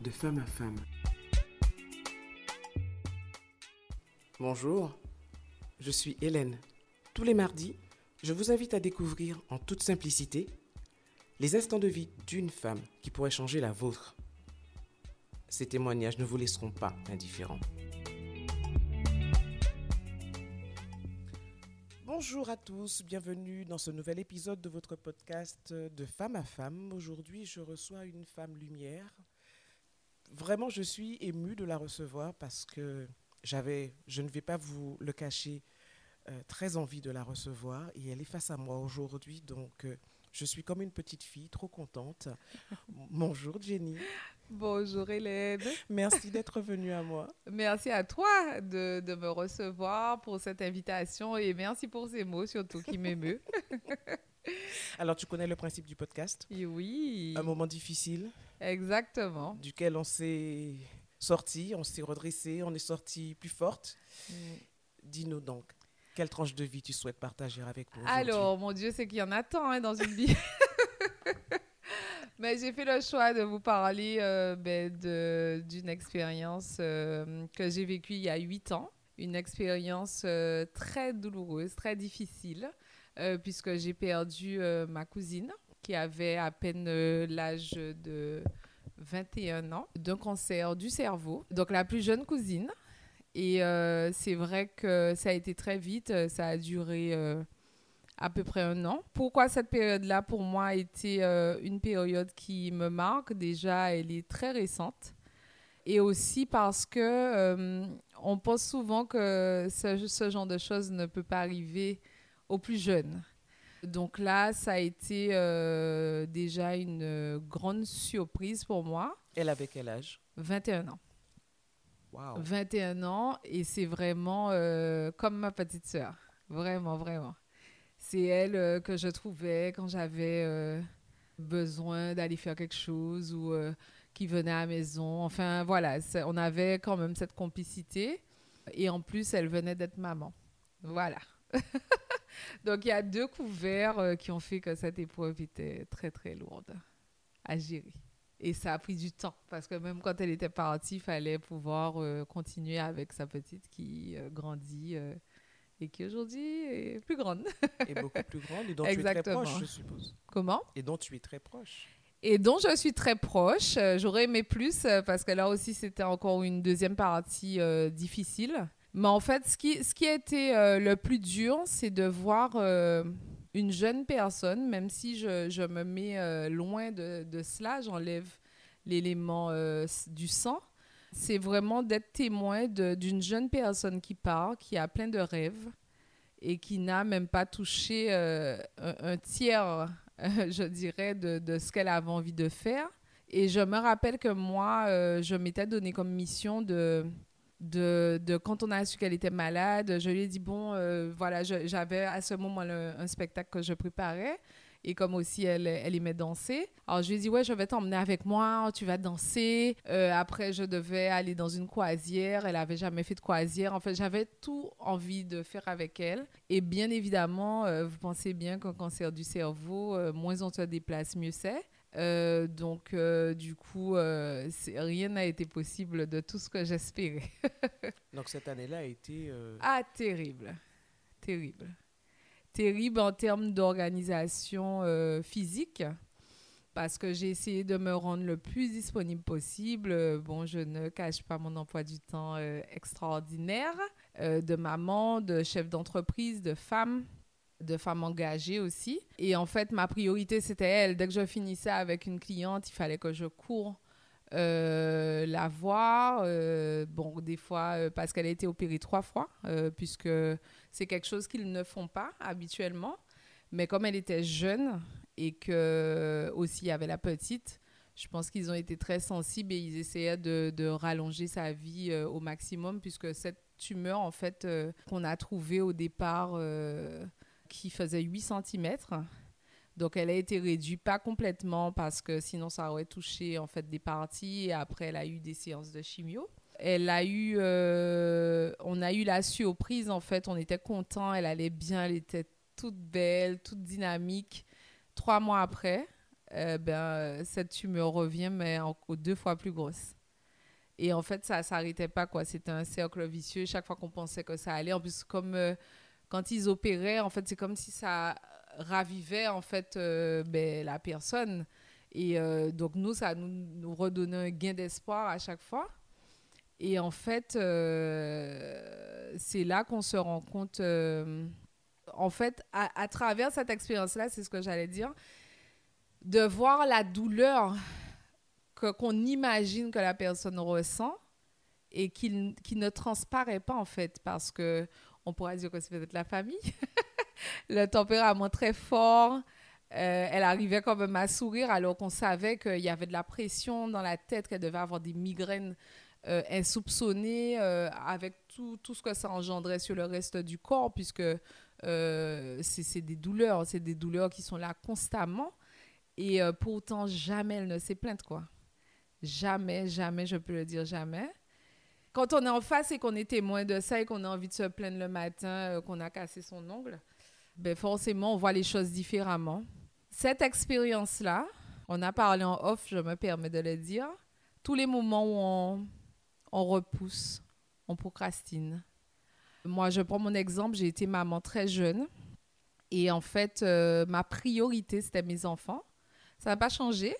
de femme à femme. Bonjour, je suis Hélène. Tous les mardis, je vous invite à découvrir en toute simplicité les instants de vie d'une femme qui pourrait changer la vôtre. Ces témoignages ne vous laisseront pas indifférents. Bonjour à tous, bienvenue dans ce nouvel épisode de votre podcast de femme à femme. Aujourd'hui, je reçois une femme lumière. Vraiment, je suis émue de la recevoir parce que j'avais, je ne vais pas vous le cacher, euh, très envie de la recevoir et elle est face à moi aujourd'hui, donc euh, je suis comme une petite fille, trop contente. Bonjour Jenny. Bonjour Hélène. Merci d'être venue à moi. Merci à toi de, de, me recevoir pour cette invitation et merci pour ces mots surtout qui m'émeut. Alors tu connais le principe du podcast? Oui. Un moment difficile. Exactement. Duquel on s'est sorti, on s'est redressé, on est sorti plus forte. Mm. Dis-nous donc, quelle tranche de vie tu souhaites partager avec nous Alors, mon Dieu, c'est qu'il y en a tant hein, dans une vie. Mais j'ai fait le choix de vous parler euh, ben, d'une expérience euh, que j'ai vécue il y a huit ans. Une expérience euh, très douloureuse, très difficile, puisque j'ai perdu ma cousine qui avait à peine l'âge de 21 ans d'un cancer du cerveau. Donc la plus jeune cousine. Et euh, c'est vrai que ça a été très vite, euh, ça a duré euh, à peu près un an. Pourquoi cette période-là, pour moi, a été une période qui me marque? Déjà, elle est très récente. Et aussi parce que on pense souvent que ce, genre de choses ne peut pas arriver aux plus jeunes. Donc là, ça a été déjà une grande surprise pour moi. Elle avait quel âge? 21 ans. 21 ans et c'est vraiment euh, comme ma petite sœur. Vraiment, vraiment. C'est elle euh, que je trouvais quand j'avais euh, besoin d'aller faire quelque chose ou qui venait à la maison. Enfin, voilà, on avait quand même cette complicité. Et en plus, elle venait d'être maman. Voilà. Donc, il y a deux couverts qui ont fait que cette épreuve était très, très lourde à gérer. Et ça a pris du temps parce que même quand elle était partie, il fallait pouvoir euh, continuer avec sa petite qui euh, grandit euh, et qui aujourd'hui est plus grande. et beaucoup plus grande et dont tu es très proche, je suppose. Comment? Et dont tu es très proche. Et dont je suis très proche. J'aurais aimé plus parce que là aussi, c'était encore une deuxième partie difficile. Mais en fait, ce qui, a été le plus dur, c'est de voir une jeune personne, même si je, me mets euh, loin de, cela, j'enlève l'élément euh, du sang, c'est vraiment d'être témoin d'une jeune personne qui part, qui a plein de rêves et qui n'a même pas touché euh, un, tiers, je dirais, de, de ce qu'elle avait envie de faire. Et je me rappelle que moi, je m'étais donné comme mission de de, quand on a su qu'elle était malade, je lui ai dit, bon, euh, voilà, j'avais à ce moment-là un spectacle que je préparais. Et comme aussi elle, elle aimait danser. Alors je lui ai dit, ouais, je vais t'emmener avec moi, tu vas danser. Euh, après, je devais aller dans une croisière. Elle avait jamais fait de croisière. En fait, j'avais tout envie de faire avec elle. Et bien évidemment, euh, vous pensez bien qu'un cancer du cerveau, moins on se déplace, mieux c'est. Euh, donc, euh, du coup, euh, rien n'a été possible de tout ce que j'espérais. donc, cette année-là a été... Ah, terrible. Terrible. Terrible en termes d'organisation physique, parce que j'ai essayé de me rendre le plus disponible possible. Bon, je ne cache pas mon emploi du temps extraordinaire de maman, de chef d'entreprise, de femme de femmes engagées aussi. Et en fait, ma priorité, c'était elle. Dès que je finissais avec une cliente, il fallait que je cours euh, la voir. Euh, bon, des fois, euh, parce qu'elle a été opérée trois fois, puisque c'est quelque chose qu'ils ne font pas habituellement. Mais comme elle était jeune et que aussi il y avait la petite, je pense qu'ils ont été très sensibles et ils essayaient de, de rallonger sa vie au maximum, puisque cette tumeur, en fait, qu'on a trouvée au départ qui faisait 8 cm. Donc, elle a été réduite, pas complètement, parce que sinon, ça aurait touché en fait des parties. Et après, elle a eu des séances de chimio. Elle a eu, euh, on a eu la surprise en fait. On était content, elle allait bien, elle était toute belle, toute dynamique. Trois mois après, euh, ben, cette tumeur revient, mais encore deux fois plus grosse. Et en fait, ça s'arrêtait pas, quoi. C'était un cercle vicieux. Chaque fois qu'on pensait que ça allait, en plus, comme euh, quand ils opéraient, en fait, c'est comme si ça ravivait, en fait, euh, ben, la personne. Et donc, nous, ça nous, nous redonnait un gain d'espoir à chaque fois. Et en fait, c'est là qu'on se rend compte, en fait, à, travers cette expérience-là, c'est ce que j'allais dire, de voir la douleur qu'on imagine que la personne ressent et qui, qui ne transparaît pas en fait parce que on pourrait dire que c'est peut-être la famille. le tempérament très fort. Euh, elle arrivait quand même à sourire alors qu'on savait qu'il y avait de la pression dans la tête, qu'elle devait avoir des migraines euh, insoupçonnées euh, avec tout, tout, ce que ça engendrait sur le reste du corps puisque c'est, des douleurs, c'est des douleurs qui sont là constamment. Et pourtant, jamais elle ne s'est plainte, quoi. Jamais, jamais, je peux le dire jamais. Quand on est en face et qu'on est témoin de ça et qu'on a envie de se plaindre le matin, euh, qu'on a cassé son ongle, ben forcément, on voit les choses différemment. Cette expérience-là, on a parlé en off, je me permets de le dire, tous les moments où on, on repousse, on procrastine. Moi, je prends mon exemple, j'ai été maman très jeune. Et en fait, euh, ma priorité, c'était mes enfants. Ça n'a pas changé,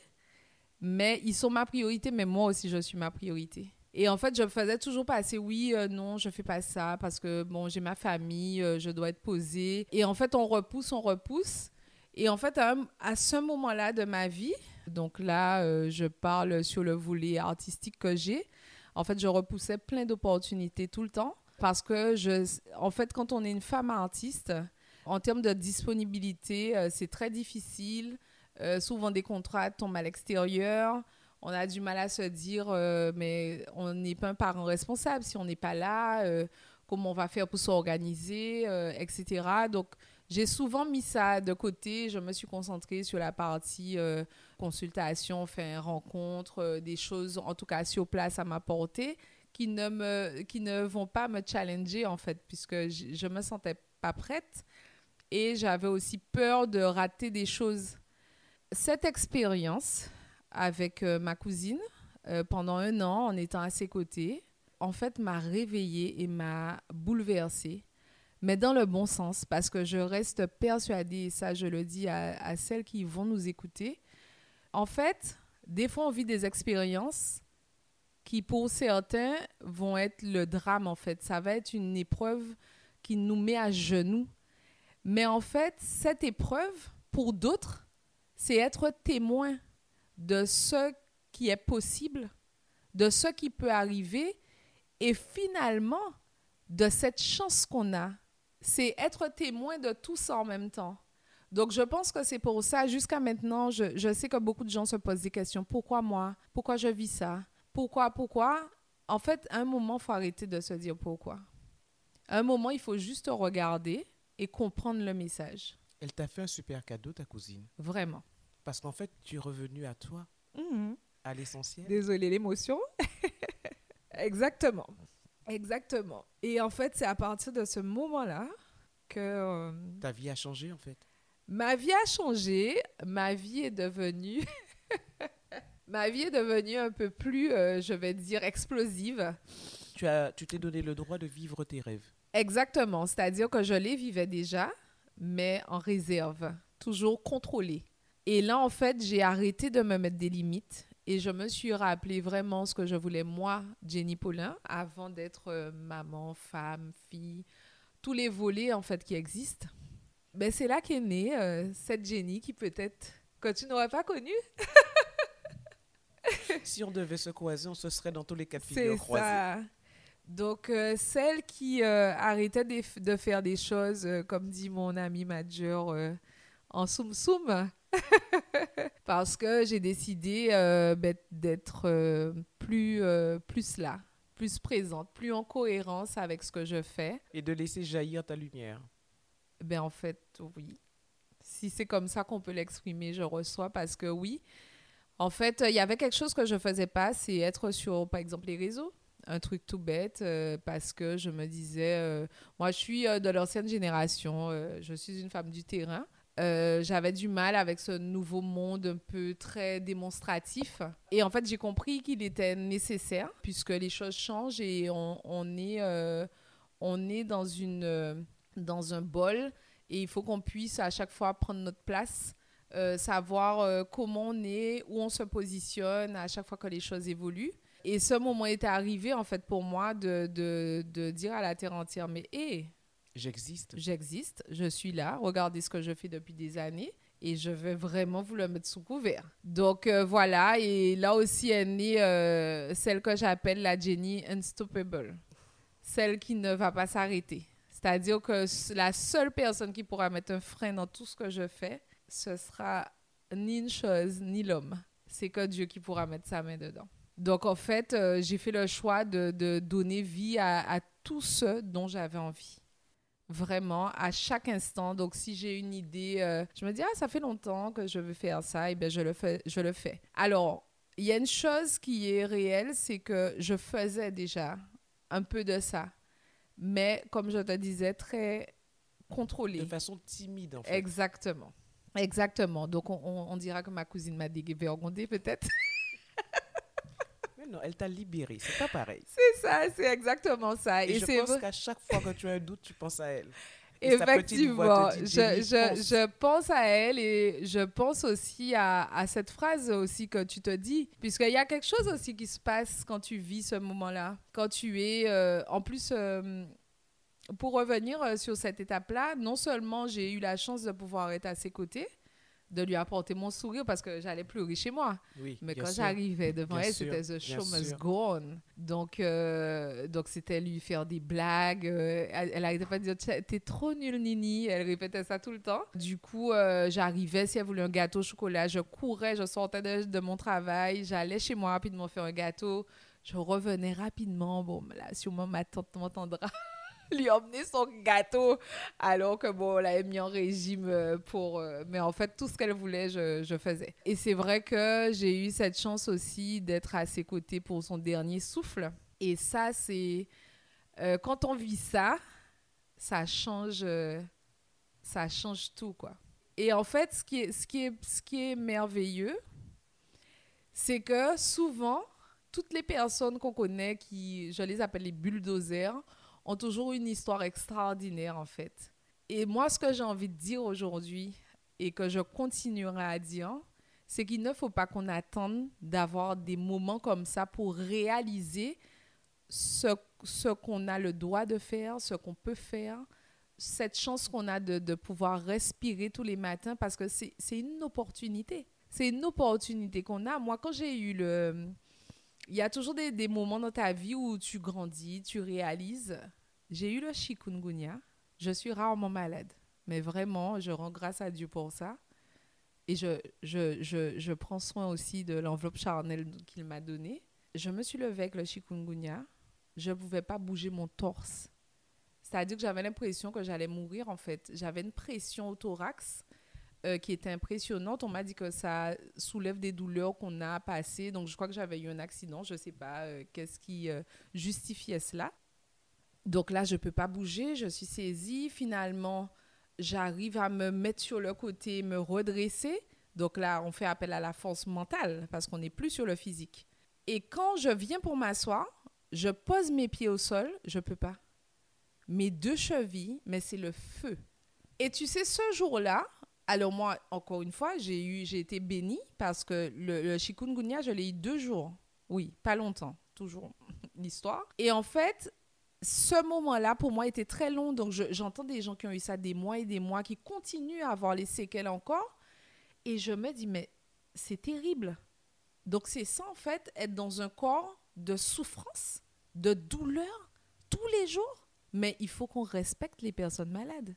mais ils sont ma priorité, mais moi aussi, je suis ma priorité. Et en fait, je me faisais toujours passer, oui, euh, non, je fais pas ça parce que, bon, j'ai ma famille, euh, je dois être posée. Et en fait, on repousse, on repousse. Et en fait, à, ce moment-là de ma vie, donc là, euh, je parle sur le volet artistique que j'ai. En fait, je repoussais plein d'opportunités tout le temps parce que, je, en fait, quand on est une femme artiste, en termes de disponibilité, c'est très difficile. Souvent, des contrats tombent à l'extérieur. On a du mal à se dire, euh, mais on n'est pas un parent responsable si on n'est pas là. Euh, comment on va faire pour s'organiser, etc. Donc, j'ai souvent mis ça de côté. Je me suis concentrée sur la partie consultation, enfin, rencontre, des choses, en tout cas, sur place à m'apporter, qui ne, qui ne vont pas me challenger, en fait, puisque je ne me sentais pas prête. Et j'avais aussi peur de rater des choses cette expérience avec euh, ma cousine euh, pendant un an en étant à ses côtés, en fait, m'a réveillée et m'a bouleversée, mais dans le bon sens, parce que je reste persuadée, et ça je le dis à, à celles qui vont nous écouter, en fait, des fois on vit des expériences qui pour certains vont être le drame en fait. Ça va être une épreuve qui nous met à genoux. Mais en fait, cette épreuve, pour d'autres, c'est être témoin de ce qui est possible, de ce qui peut arriver et finalement de cette chance qu'on a. C'est être témoin de tout ça en même temps. Donc, je pense que c'est pour ça, jusqu'à maintenant, je, je, sais que beaucoup de gens se posent des questions. Pourquoi moi? Pourquoi je vis ça? Pourquoi? Pourquoi? En fait, à un moment, il faut arrêter de se dire pourquoi. À un moment, il faut juste regarder et comprendre le message. Elle t'a fait un super cadeau, ta cousine. Vraiment. Parce qu'en fait, tu es revenu à toi, mhm. à l'essentiel. Désolée, l'émotion. Exactement. Exactement. Et en fait, c'est à partir de ce moment-là que... Euh, Ta vie a changé, en fait. Ma vie a changé. Ma vie est devenue... Ma vie est devenue un peu plus, euh, je vais dire, explosive. Tu as, tu t'es donné le droit de vivre tes rêves. Exactement. C'est-à-dire que je les vivais déjà, mais en réserve, toujours contrôlée. Et là, en fait, j'ai arrêté de me mettre des limites et je me suis rappelé vraiment ce que je voulais, moi, Jenny Paulin, avant d'être euh, maman, femme, fille, tous les volets, en fait, qui existent. Ben, c'est là qu'est née euh, cette Jenny qui peut-être que tu n'aurais pas connue. si on devait se croiser, on se serait dans tous les cas croisés. Ça. Donc, euh, celle qui arrêtait de, de, faire des choses, comme dit mon ami Major, en soum-soum, parce que j'ai décidé euh, ben, d'être euh, plus, euh, plus là, plus présente, plus en cohérence avec ce que je fais. Et de laisser jaillir ta lumière. Ben en fait, oui. Si c'est comme ça qu'on peut l'exprimer, je reçois parce que oui. En fait, il y avait quelque chose que je faisais pas, c'est être sur, par exemple, les réseaux. Un truc tout bête parce que je me disais, moi je suis de l'ancienne génération, je suis une femme du terrain. Euh, j'avais du mal avec ce nouveau monde un peu très démonstratif. Et en fait, j'ai compris qu'il était nécessaire puisque les choses changent et on, est, euh, on est dans, une, euh, dans un bol et il faut qu'on puisse à chaque fois prendre notre place, savoir comment on est, où on se positionne à chaque fois que les choses évoluent. Et ce moment était arrivé en fait pour moi de, de, de dire à la terre entière, mais hé, J'existe. j'existe, je suis là, regardez ce que je fais depuis des années et je vais vraiment vous le mettre sous couvert. Donc euh, voilà, et là aussi est née euh, celle que j'appelle la Jenny Unstoppable, celle qui ne va pas s'arrêter. C'est-à-dire que la seule personne qui pourra mettre un frein dans tout ce que je fais, ce sera ni une chose, ni l'homme. C'est que Dieu qui pourra mettre sa main dedans. Donc en fait, euh, j'ai fait le choix de, de donner vie à, à tout ce dont j'avais envie vraiment à chaque instant. Donc, si j'ai une idée, euh, je me dis, ah, ça fait longtemps que je veux faire ça, et bien, je le fais. Je le fais. Alors, il y a une chose qui est réelle, c'est que je faisais déjà un peu de ça. Mais, comme je te disais, très contrôlé. De façon timide, en fait. Exactement. Exactement. Donc, on, on- on dira que ma cousine m'a dévergondée, peut-être. Non, elle t'a libéré. C'est pas pareil. c'est ça, c'est exactement ça. Et, Et, je pense qu'à chaque fois que tu as un doute, tu penses à elle. Et Effectivement, je, je, pense à elle et je pense aussi à, à cette phrase aussi que tu te dis, puisqu'il y a quelque chose aussi qui se passe quand tu vis ce moment-là, quand tu es, euh, en plus, euh, pour revenir euh, sur cette étape-là, non seulement j'ai eu la chance de pouvoir être à ses côtés, de lui apporter mon sourire parce que j'allais pleurer chez moi. Oui, Mais quand j'arrivais devant Bien elle, c'était The Show Must. Go On. Donc, euh, donc c'était lui faire des blagues. euh, elle, elle arrêtait pas de dire T'es- T'es trop nul, Nini. Elle répétait ça tout le temps. Du coup, euh, j'arrivais, si elle voulait un gâteau au chocolat, je courais, je sortais de, de mon travail, j'allais chez moi rapidement faire un gâteau. Je revenais rapidement. Bon, là, sûrement ma tante m'entendra. lui emmener son gâteau alors que bon, on l'avait mis en régime euh, pour... euh, mais en fait, tout ce qu'elle voulait, je, je faisais. Et c'est vrai que j'ai eu cette chance aussi d'être à ses côtés pour son dernier souffle. Et ça, c'est... euh, quand on vit ça, ça change... ça change tout, quoi. Et en fait, ce qui est, ce qui est, ce qui est merveilleux, c'est que souvent, toutes les personnes qu'on connaît, qui, je les appelle les bulldozers, toujours une histoire extraordinaire, en fait. Et moi, ce que j'ai envie de dire aujourd'hui, et que je continuerai à dire, c'est qu'il ne faut pas qu'on attende d'avoir des moments comme ça pour réaliser ce, qu'on a le droit de faire, ce qu'on peut faire, cette chance qu'on a de, pouvoir respirer tous les matins, parce que c'est une opportunité. C'est une opportunité qu'on a. Moi, quand j'ai eu le... Il y a toujours des moments dans ta vie où tu grandis, tu réalises. J'ai eu le chikungunya. Je suis rarement malade. Mais vraiment, je rends grâce à Dieu pour ça. Et je, je, je, je prends soin aussi de l'enveloppe charnelle qu'il m'a donnée. Je me suis levée avec le chikungunya. Je ne pouvais pas bouger mon torse. C'est-à-dire que j'avais l'impression que j'allais mourir, en fait. J'avais une pression au thorax euh, qui était impressionnante. On m'a dit que ça soulève des douleurs qu'on a passées. Donc, je crois que j'avais eu un accident. Je ne sais pas euh, qu'est-ce qui euh, justifiait cela. Donc là, je ne peux pas bouger. Je suis saisie. Finalement, j'arrive à me mettre sur le côté, me redresser. Donc là, on fait appel à la force mentale parce qu'on n'est plus sur le physique. Et quand je viens pour m'asseoir, je pose mes pieds au sol, je peux pas. Mes deux chevilles, mais c'est le feu. Et tu sais, ce jour-là, alors moi, encore une fois, j'ai eu, j'ai été bénie parce que le, le chikungunya, je l'ai eu deux jours. Oui, pas longtemps, toujours l'histoire. Et en fait, ce moment-là, pour moi, était très long. Donc, je- j'entends des gens qui ont eu ça des mois et des mois, qui continuent à avoir les séquelles encore. Et je me dis, mais c'est terrible. Donc, c'est ça, en fait, être dans un corps de souffrance, de douleur, tous les jours. Mais il faut qu'on respecte les personnes malades.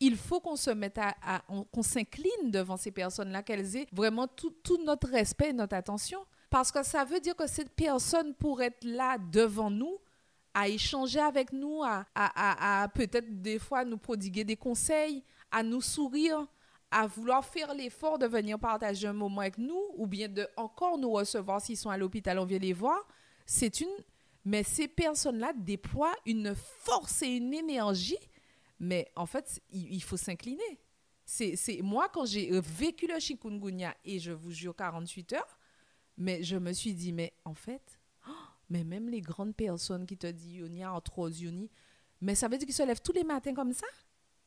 Il faut qu'on se mette à, à- on- qu'on s'incline devant ces personnes-là, qu'elles aient vraiment tout, tout notre respect et notre attention. Parce que ça veut dire que cette personne, pour être là devant nous, à échanger avec nous, à, peut-être des fois nous prodiguer des conseils, à nous sourire, à vouloir faire l'effort de venir partager un moment avec nous, ou bien de encore nous recevoir s'ils sont à l'hôpital, on vient les voir. C'est une. Mais ces personnes-là déploient une force et une énergie. Mais en fait, il, faut s'incliner. C'est, moi, quand j'ai vécu le chikungunya, et je vous jure 48 heures, mais je me suis dit, mais en fait, mais même les grandes personnes qui te disent Yoni, arthrose, Yoni, mais ça veut dire qu'ils se lèvent tous les matins comme ça?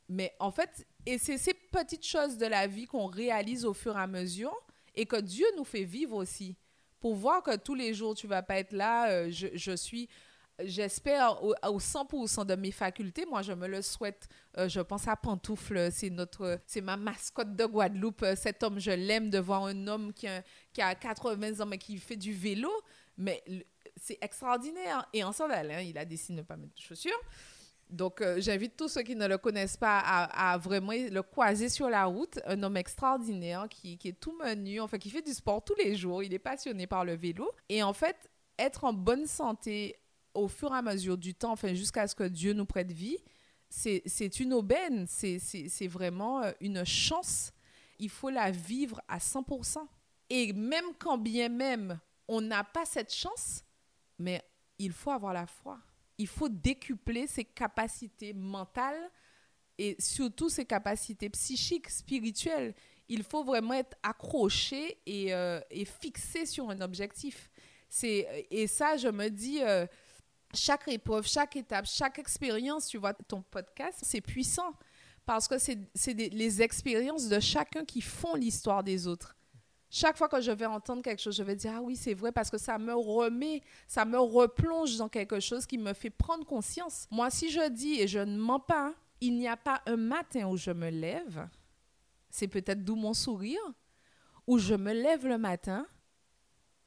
Mais en fait, et c'est ces petites choses de la vie qu'on réalise au fur et à mesure et que Dieu nous fait vivre aussi. Pour voir que tous les jours, tu vas pas être là, euh, je, je suis j'espère au, au 100% de mes facultés. Moi, je me le souhaite. Euh, je pense à Pantoufle, c'est c'est ma mascotte de Guadeloupe. Euh, cet homme, je l'aime de voir un homme qui a, qui a 80 ans mais qui fait du vélo. Mais c'est extraordinaire. Et en sandales, hein, il a décidé de ne pas mettre de chaussures. Donc, euh, j'invite tous ceux qui ne le connaissent pas à, vraiment le croiser sur la route. Un homme extraordinaire qui, est tout menu, enfin, qui fait du sport tous les jours. Il est passionné par le vélo. Et en fait, être en bonne santé au fur et à mesure du temps, enfin, jusqu'à ce que Dieu nous prête vie, c'est une aubaine. C'est vraiment euh, une chance. Il faut la vivre à 100%. Et même quand bien même on n'a pas cette chance, mais il faut avoir la foi. Il faut décupler ses capacités mentales et surtout ses capacités psychiques, spirituelles. Il faut vraiment être accroché et, euh, fixé sur un objectif. Et ça, je me dis, euh, chaque épreuve, chaque étape, chaque expérience, tu vois, ton podcast, c'est puissant parce que c'est les expériences de chacun qui font l'histoire des autres. Chaque fois que je vais entendre quelque chose, je vais dire ah oui c'est vrai parce que ça me remet, ça me replonge dans quelque chose qui me fait prendre conscience. Moi si je dis et je ne mens pas, il n'y a pas un matin où je me lève, c'est peut-être d'où mon sourire, où je me lève le matin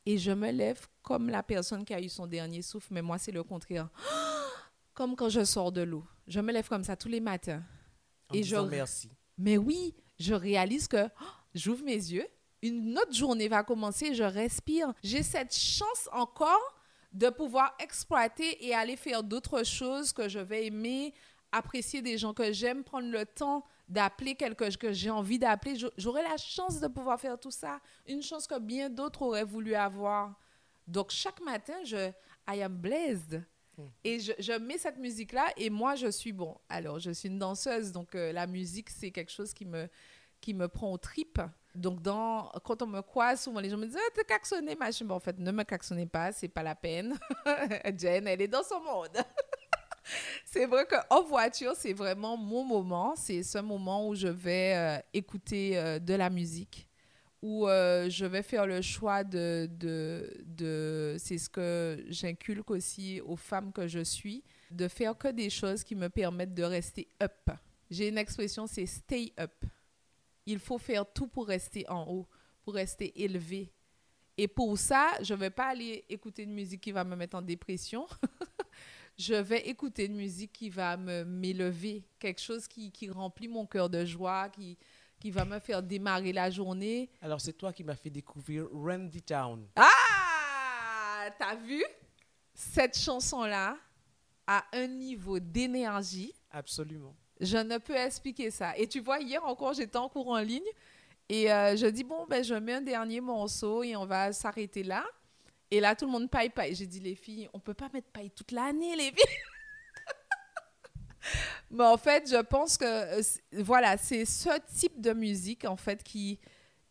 et je me lève comme la personne qui a eu son dernier souffle, mais moi c'est le contraire. Comme quand je sors de l'eau. Je me lève comme ça tous les matins. En Et disant je- merci. Mais oui, je réalise que oh, j'ouvre mes yeux, une autre journée va commencer, je respire. J'ai cette chance encore de pouvoir exploiter et aller faire d'autres choses que je vais aimer, apprécier des gens que j'aime, prendre le temps d'appeler quelqu'un que j'ai envie d'appeler. J'aurai la chance de pouvoir faire tout ça, une chance que bien d'autres auraient voulu avoir. Donc chaque matin, je I am blessed. Et je, je mets cette musique-là et moi, je suis bon. Alors, je suis une danseuse, donc euh, la musique, c'est quelque chose qui me, qui me prend aux tripes. Donc, quand on me croise, souvent les gens me disent Ah, t'es caxonné, machin. Ben, en fait, ne me caxonnez pas, c'est pas la peine. Jen, elle est dans son monde. c'est vrai qu'en voiture, c'est vraiment mon moment. C'est ce moment où je vais euh, écouter euh, de la musique où euh, je vais faire le choix de... de, de c'est ce que j'inculque aussi aux femmes que je suis, de faire que des choses qui me permettent de rester up. J'ai une expression, c'est stay up. Il faut faire tout pour rester en haut, pour rester élevé. Et pour ça, je ne vais pas aller écouter une musique qui va me mettre en dépression. je vais écouter une musique qui va me m'élever, quelque chose qui, qui remplit mon cœur de joie, qui, qui va me faire démarrer la journée. Alors, c'est toi qui m'as fait découvrir Randy Town. Ah T'as vu? Cette chanson-là a un niveau d'énergie. Absolument. Je ne peux expliquer ça. Et tu vois, hier encore, j'étais en cours en ligne et euh, je dis, bon, ben, je mets un dernier morceau et on va s'arrêter là. Et là, tout le monde paille, paille. J'ai dit, les filles, on peut pas mettre paille toute l'année, les filles. Mais en fait, je pense que, euh, voilà, c'est ce type de musique, en fait, qui,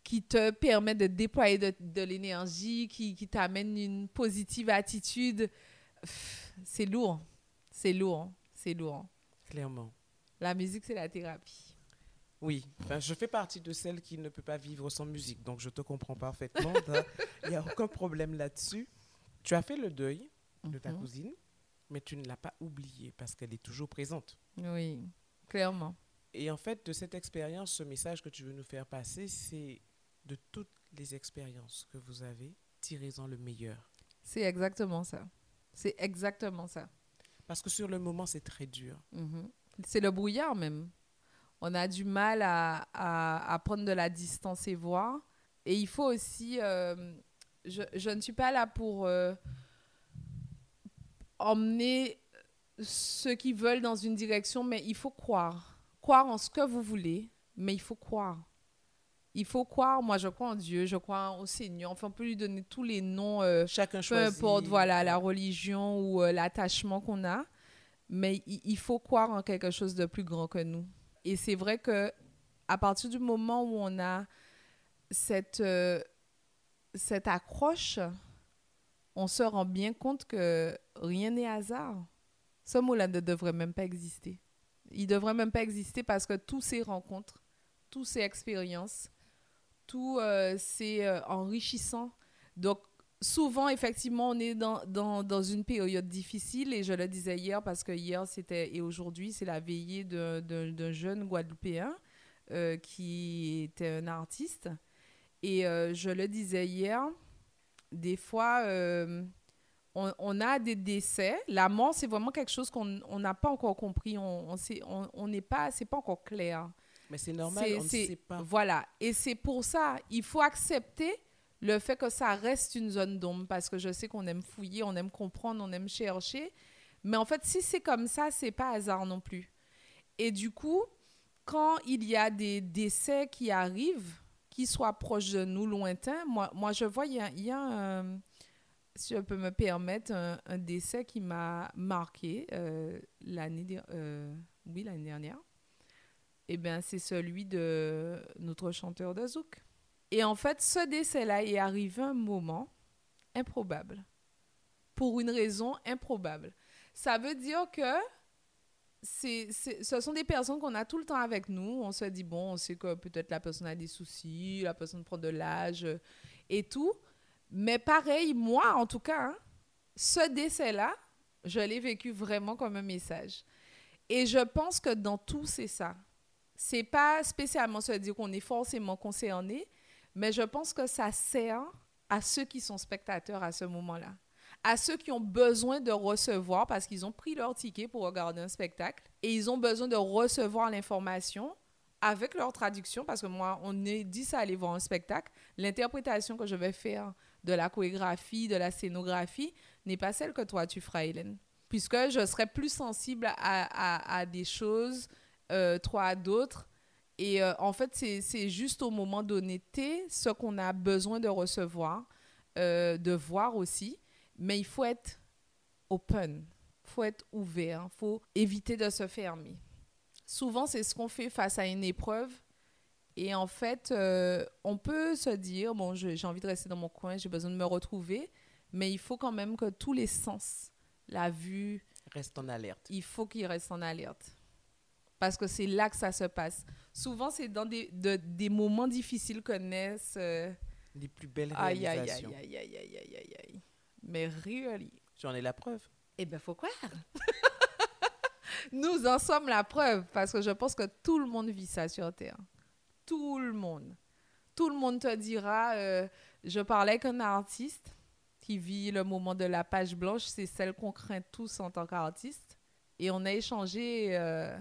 qui te permet de déployer de, de l'énergie, qui, qui t'amène une positive attitude. C'est lourd. C'est lourd. C'est lourd. Clairement. La musique, c'est la thérapie. Oui, enfin, je fais partie de celles qui ne peut pas vivre sans musique, donc je te comprends parfaitement. Il n'y a aucun problème là-dessus. Tu as fait le deuil de ta Mhm. cousine, mais tu ne l'as pas oubliée parce qu'elle est toujours présente. Oui, clairement. Et en fait, de cette expérience, ce message que tu veux nous faire passer, c'est de toutes les expériences que vous avez, tirez-en le meilleur. C'est exactement ça. C'est exactement ça. Parce que sur le moment, c'est très dur. Mhm. C'est le brouillard même. On a du mal à, à, à prendre de la distance et voir. Et il faut aussi... euh, je, je ne suis pas là pour euh, emmener ceux qui veulent dans une direction, mais il faut croire. Croire en ce que vous voulez, mais il faut croire. Il faut croire, moi je crois en Dieu, je crois au Seigneur. Enfin, on peut lui donner tous les noms. euh, Chacun peu choisit. importe voilà la religion ou euh, l'attachement qu'on a mais il, faut croire en quelque chose de plus grand que nous et c'est vrai que à partir du moment où on a cette, euh, cette accroche, on se rend bien compte que rien n'est hasard. Ce mot-là ne devrait même pas exister. Il devrait même pas exister parce que tous ces rencontres, toutes ces expériences, tout euh, c'est euh, enrichissant. Donc, souvent, effectivement, on est dans, dans, dans, une période difficile et je le disais hier parce que hier, c'était et aujourd'hui, c'est la veillée d'un jeune Guadeloupéen euh, qui était un artiste. Et je le disais hier, des fois, on, on, a des décès. La mort, c'est vraiment quelque chose qu'on n'a pas encore compris. On n'est on, on, pas, c'est pas encore clair. Mais c'est normal, on ne sait pas. Voilà. Et c'est pour ça, il faut accepter le fait que ça reste une zone d'ombre parce que je sais qu'on aime fouiller, on aime comprendre, on aime chercher. Mais en fait, si c'est comme ça, c'est pas hasard non plus. Et du coup, quand il y a des décès qui arrivent, qui soient proches de nous, lointains, moi, moi je vois, il y a, a si je peux me permettre, un, décès qui m'a marqué euh, l'année euh, oui, l'année dernière eh bien, c'est celui de notre chanteur de zouk. Et en fait, ce décès-là est arrivé un moment improbable. Pour une raison improbable. Ça veut dire que c'est, ce sont des personnes qu'on a tout le temps avec nous. On se dit, bon, on sait que peut-être la personne a des soucis, la personne prend de l'âge et tout. Mais pareil, moi, en tout cas, hein, ce décès-là, je l'ai vécu vraiment comme un message. Et je pense que dans tout, c'est ça c'est pas spécialement se dire qu'on est forcément concerné, mais je pense que ça sert à ceux qui sont spectateurs à ce moment-là, à ceux qui ont besoin de recevoir parce qu'ils ont pris leur ticket pour regarder un spectacle et ils ont besoin de recevoir l'information avec leur traduction parce que moi, on est dit ça aller voir un spectacle. L'interprétation que je vais faire de la chorégraphie, de la scénographie, n'est pas celle que toi tu feras, Hélène. Puisque je serais plus sensible à, à, à des choses euh, trois à d'autres. Et euh, en fait, c'est juste au moment d'honnêteté ce qu'on a besoin de recevoir, euh, de voir aussi. Mais il faut être open, il faut être ouvert, il faut éviter de se fermer. Souvent, c'est ce qu'on fait face à une épreuve. Et en fait, on peut se dire, bon, j'ai envie de rester dans mon coin, j'ai besoin de me retrouver, mais il faut quand même que tous les sens, la vue... Restent en alerte. Il faut qu'ils restent en alerte parce que c'est là que ça se passe. Souvent, c'est dans des, des moments difficiles que naissent... Euh, les plus belles réalisations. Aïe, aïe, aïe, aïe, aïe, aïe, aïe. Mais really. J'en ai la preuve. Eh bien, faut croire. Nous en sommes la preuve, parce que je pense que tout le monde vit ça sur Terre. Tout le monde. Tout le monde te dira, euh, je parlais avec un artiste qui vit le moment de la page blanche, c'est celle qu'on craint tous en tant qu'artiste. Et on a échangé... Euh,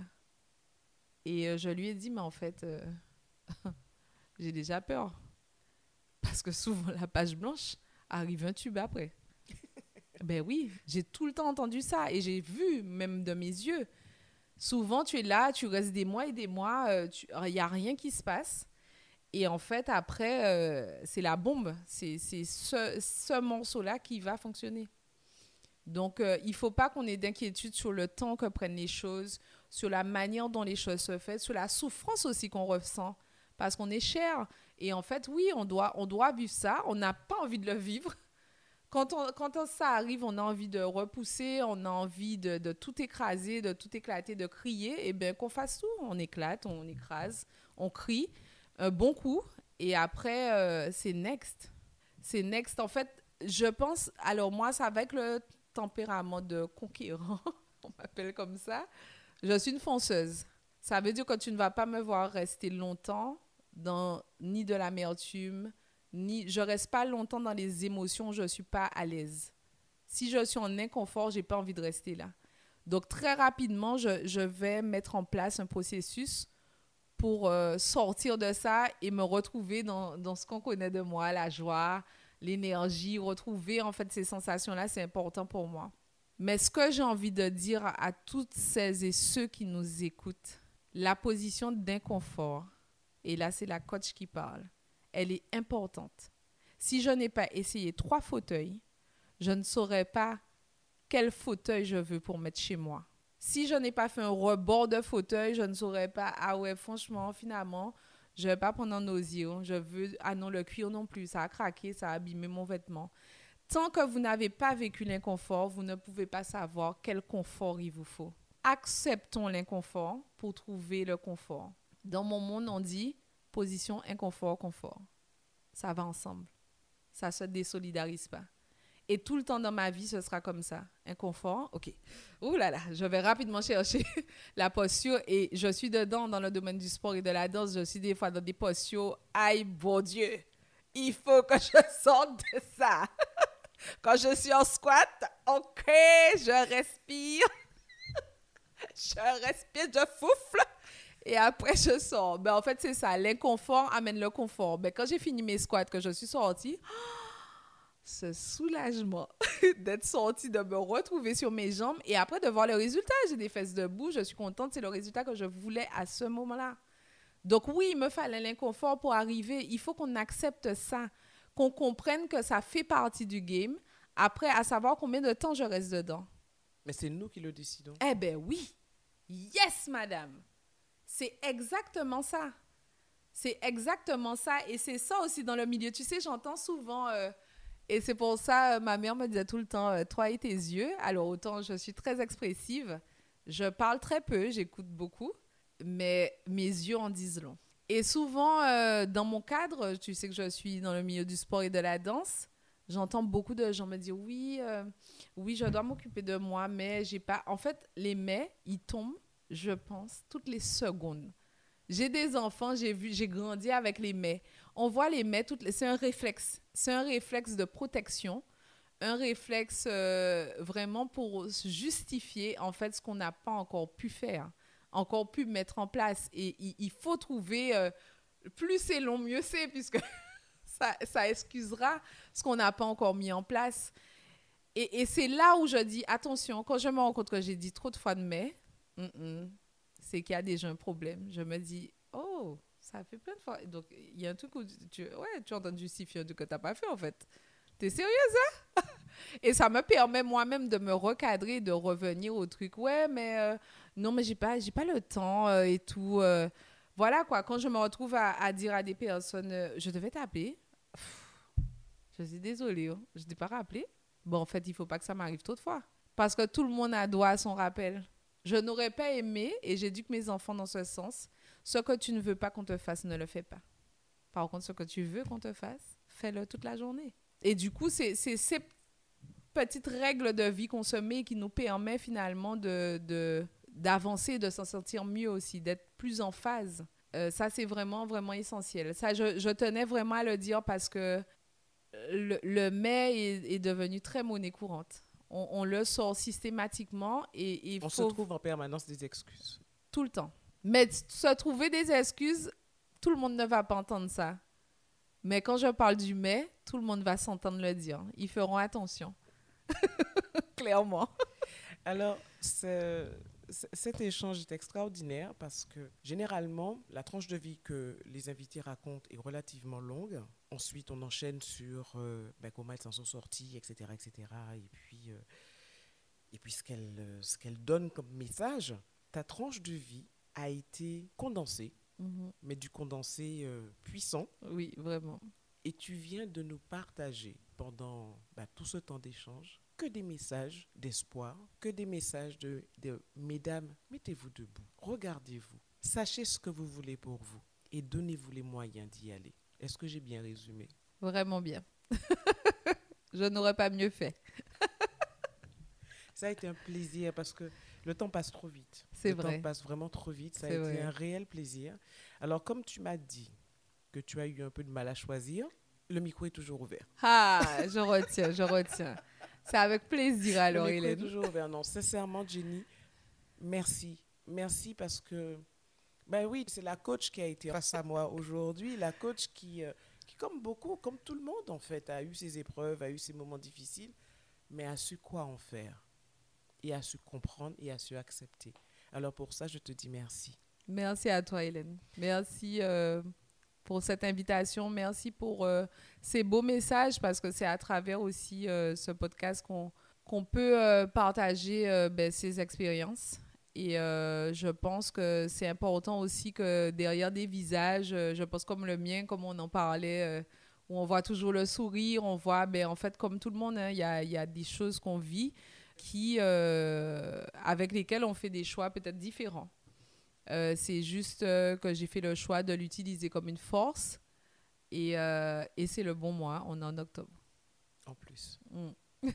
et euh, je lui ai dit, mais en fait, euh, j'ai déjà peur. Parce que souvent, la page blanche arrive un tube après. ben oui, j'ai tout le temps entendu ça et j'ai vu, même de mes yeux. Souvent, tu es là, tu restes des mois et des mois, euh, il n'y a rien qui se passe. Et en fait, après, c'est la bombe. C'est ce, ce morceau-là qui va fonctionner. Donc, il ne faut pas qu'on ait d'inquiétude sur le temps que prennent les choses sur la manière dont les choses se font, sur la souffrance aussi qu'on ressent, parce qu'on est cher. Et en fait, oui, on doit, on doit vivre ça, on n'a pas envie de le vivre. Quand, quand ça arrive, on a envie de repousser, on a envie de, tout écraser, de tout éclater, de crier, et eh bien qu'on fasse tout. On éclate, on écrase, on crie, un bon coup, et après, euh, c'est next. C'est next. En fait, je pense, alors moi, ça avec le tempérament de conquérant, on m'appelle comme ça. Je suis une fonceuse. Ça veut dire que tu ne vas pas me voir rester longtemps dans ni de l'amertume, ni je reste pas longtemps dans les émotions, je suis pas à l'aise. Si je suis en inconfort, j'ai pas envie de rester là. Donc très rapidement, je, je vais mettre en place un processus pour euh, sortir de ça et me retrouver dans, dans ce qu'on connaît de moi, la joie, l'énergie, retrouver en fait ces sensations-là, c'est important pour moi. Mais ce que j'ai envie de dire à toutes celles et ceux qui nous écoutent, la position d'inconfort, et là c'est la coach qui parle, elle est importante. Si je n'ai pas essayé trois fauteuils, je ne saurais pas quel fauteuil je veux pour mettre chez moi. Si je n'ai pas fait un rebord de fauteuil, je ne saurais pas, ah ouais, franchement, finalement, je ne vais pas prendre un osier. Je veux, ah non, le cuir non plus, ça a craqué, ça a abîmé mon vêtement. Tant que vous n'avez pas vécu l'inconfort, vous ne pouvez pas savoir quel confort il vous faut. Acceptons l'inconfort pour trouver le confort. Dans mon monde, on dit position inconfort, confort. Ça va ensemble. Ça ne se désolidarise pas. Et tout le temps dans ma vie, ce sera comme ça. Inconfort, ok. Ouh là là, je vais rapidement chercher la posture et je suis dedans dans le domaine du sport et de la danse. Je suis des fois dans des postures. Aïe, bon Dieu, il faut que je sorte de ça. Quand je suis en squat, ok, je respire. je respire, je souffle. Et après, je sors. Ben, en fait, c'est ça. L'inconfort amène le confort. Ben, quand j'ai fini mes squats, que je suis sortie, ce soulagement d'être sortie, de me retrouver sur mes jambes et après de voir le résultat. J'ai des fesses debout, je suis contente. C'est le résultat que je voulais à ce moment-là. Donc oui, il me fallait l'inconfort pour arriver. Il faut qu'on accepte ça qu'on comprenne que ça fait partie du game. Après, à savoir combien de temps je reste dedans. Mais c'est nous qui le décidons. Eh ben oui. Yes, madame. C'est exactement ça. C'est exactement ça. Et c'est ça aussi dans le milieu. Tu sais, j'entends souvent... Euh, et c'est pour ça, ma mère me disait tout le temps, euh, toi et tes yeux. Alors autant je suis très expressive, je parle très peu, j'écoute beaucoup, mais mes yeux en disent long. Et souvent, euh, dans mon cadre, tu sais que je suis dans le milieu du sport et de la danse, j'entends beaucoup de gens me dire oui, euh, oui, je dois m'occuper de moi, mais j'ai pas. En fait, les mais, ils tombent, je pense, toutes les secondes. J'ai des enfants, j'ai vu, j'ai grandi avec les mais. On voit les mais c'est un réflexe, c'est un réflexe de protection, un réflexe euh, vraiment pour justifier en fait ce qu'on n'a pas encore pu faire encore pu mettre en place. Et il, faut trouver, euh, plus c'est long, mieux c'est, puisque ça, ça, excusera ce qu'on n'a pas encore mis en place. Et, c'est là où je dis, attention, quand je me rends compte que j'ai dit trop de fois de mais, c'est qu'il y a déjà un problème. Je me dis, oh, ça fait plein de fois. Donc, il y a un truc où tu, ouais, tu es en train de justifier un truc que tu n'as pas fait, en fait. T'es sérieuse, hein? Et ça me permet moi-même de me recadrer, de revenir au truc. Ouais, mais euh, non, mais j'ai pas, j'ai pas le temps euh, et tout. Euh. voilà quoi, quand je me retrouve à, dire à des personnes, euh, je devais t'appeler. Je suis désolée, hein, je t'ai pas rappelé. Bon, en fait, il faut pas que ça m'arrive trop fois. Parce que tout le monde a droit à son rappel. Je n'aurais pas aimé, et j'éduque mes enfants dans ce sens, ce que tu ne veux pas qu'on te fasse, ne le fais pas. Par contre, ce que tu veux qu'on te fasse, fais-le toute la journée. Et du coup, c'est ces petites règles de vie qu'on se met qui nous permet finalement de, d'avancer, de s'en sortir mieux aussi, d'être plus en phase. Euh, ça, c'est vraiment, vraiment essentiel. Ça, je, tenais vraiment à le dire parce que le, le mais est, devenu très monnaie courante. On, le sort systématiquement et, On se trouve en permanence des excuses. Tout le temps. Mais se trouver des excuses, tout le monde ne va pas entendre ça. Mais quand je parle du mais, tout le monde va s'entendre le dire. Ils feront attention. Clairement. Alors, cet échange est extraordinaire parce que généralement, la tranche de vie que les invités racontent est relativement longue. Ensuite, on enchaîne sur euh, ben, comment elles s'en sont sorties, etc. etc. et puis, euh, et puis ce qu'elles euh, ce qu'elle donne comme message. Ta tranche de vie a été condensée, mhm. mais du condensé puissant. Oui, vraiment. Et tu viens de nous partager pendant ben, tout ce temps d'échange que des messages d'espoir, que des messages de, de Mesdames, mettez-vous debout, regardez-vous, sachez ce que vous voulez pour vous et donnez-vous les moyens d'y aller. Est-ce que j'ai bien résumé? Vraiment bien. Je n'aurais pas mieux fait. Ça a été un plaisir parce que le temps passe trop vite. C'est vrai. Le temps passe vraiment trop vite. Ça a été un réel plaisir. Alors, comme tu m'as dit que tu as eu un peu de mal à choisir, le micro est toujours ouvert. Ah, je retiens, je retiens. C'est avec plaisir alors, il est toujours ouvert. Non, sincèrement, Jenny, merci. Merci parce que, ben oui, c'est la coach qui a été face à moi aujourd'hui, la coach qui, euh, qui, comme beaucoup, comme tout le monde en fait, a eu ses épreuves, a eu ses moments difficiles, mais a su quoi en faire et a su comprendre et a su accepter. Alors pour ça, je te dis merci. Merci à toi, Hélène. Merci. Euh, pour cette invitation. Merci pour euh, ces beaux messages parce que c'est à travers aussi euh, ce podcast qu'on qu'on peut euh, partager ben, ces expériences Et je pense que c'est important aussi que derrière des visages, je pense comme le mien, comme on en parlait, où on voit toujours le sourire, on voit, ben, en fait, comme tout le monde, hein, il y, a, y, a, des choses qu'on vit qui, avec lesquelles on fait des choix peut-être différents. C'est juste que j'ai fait le choix de l'utiliser comme une force. Et, et c'est le bon mois, on est en octobre. En plus. Mm. Il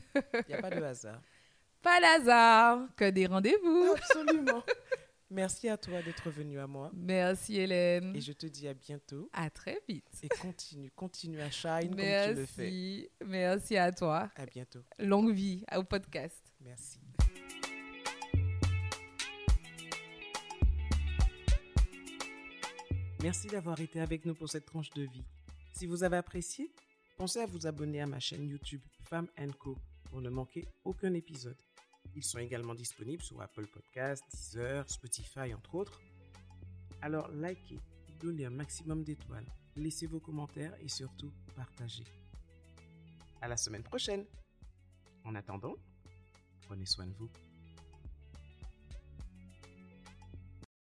n'y a pas de hasard. Pas d'hasard, que des rendez-vous. Absolument. Merci à toi d'être venu à moi. Merci Hélène. Et je te dis à bientôt. À très vite. Et continue, continue à shine comme tu le fais. Merci à toi. À bientôt. Longue vie au podcast. Merci. Merci d'avoir été avec nous pour cette tranche de vie. Si vous avez apprécié, pensez à vous abonner à ma chaîne YouTube Femme Co pour ne manquer aucun épisode. Ils sont également disponibles sur Apple Podcasts, Deezer, Spotify, entre autres. Alors likez, donnez un maximum d'étoiles, laissez vos commentaires et surtout partagez. À la semaine prochaine. En attendant, prenez soin de vous.